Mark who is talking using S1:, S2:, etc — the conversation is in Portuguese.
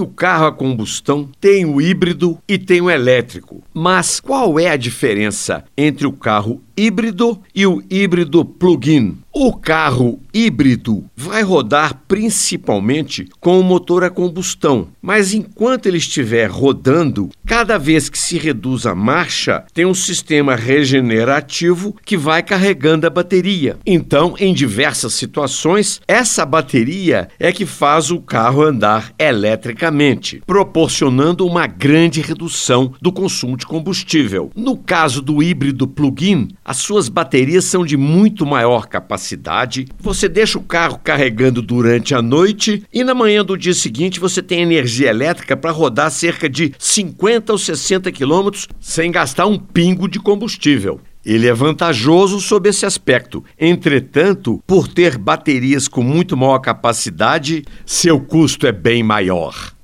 S1: O carro a combustão, tem o híbrido e tem o elétrico. Mas qual é a diferença entre o carro híbrido e o híbrido plug-in? O carro híbrido vai rodar principalmente com o motor a combustão, mas enquanto ele estiver rodando, cada vez que se reduz a marcha, tem um sistema regenerativo que vai carregando a bateria. Então, em diversas situações, essa bateria é que faz o carro andar eletricamente, proporcionando uma grande redução do consumo de combustível. No caso do híbrido plug-in, as suas baterias são de muito maior capacidade. Você deixa o carro carregando durante a noite e na manhã do dia seguinte você tem energia elétrica para rodar cerca de 50 ou 60 quilômetros sem gastar um pingo de combustível. Ele é vantajoso sob esse aspecto. Entretanto, por ter baterias com muito maior capacidade, seu custo é bem maior.